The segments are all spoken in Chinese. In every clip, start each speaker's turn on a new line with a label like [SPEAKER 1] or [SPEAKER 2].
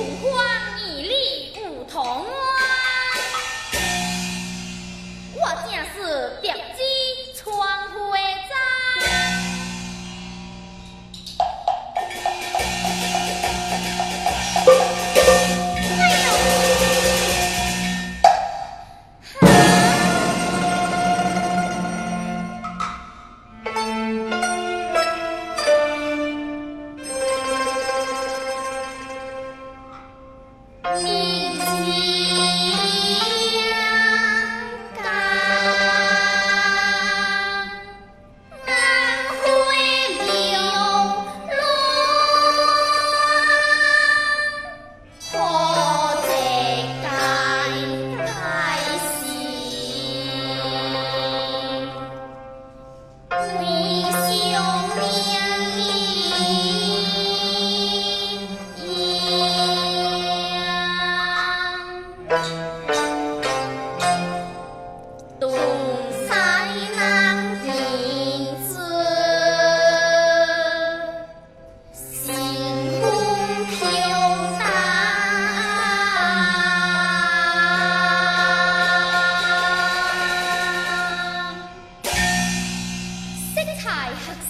[SPEAKER 1] 不管年里有同安，我正是在。Wow.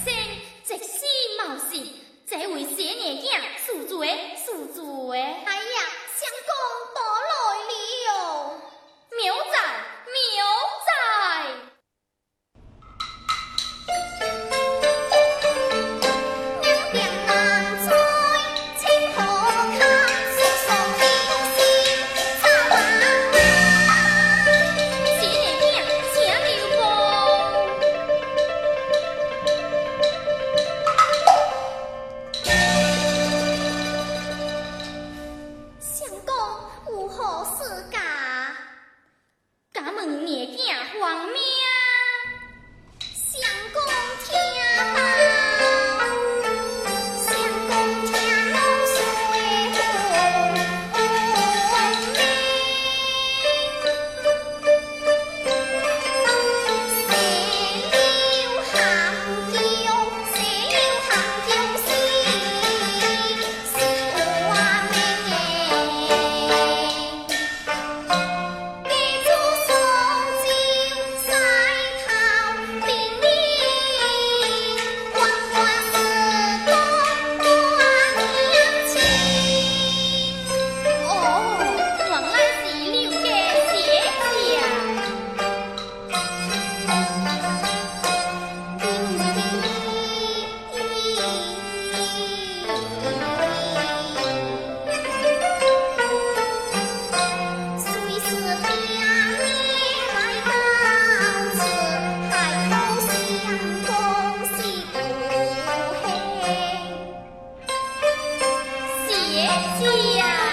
[SPEAKER 1] 姐姐。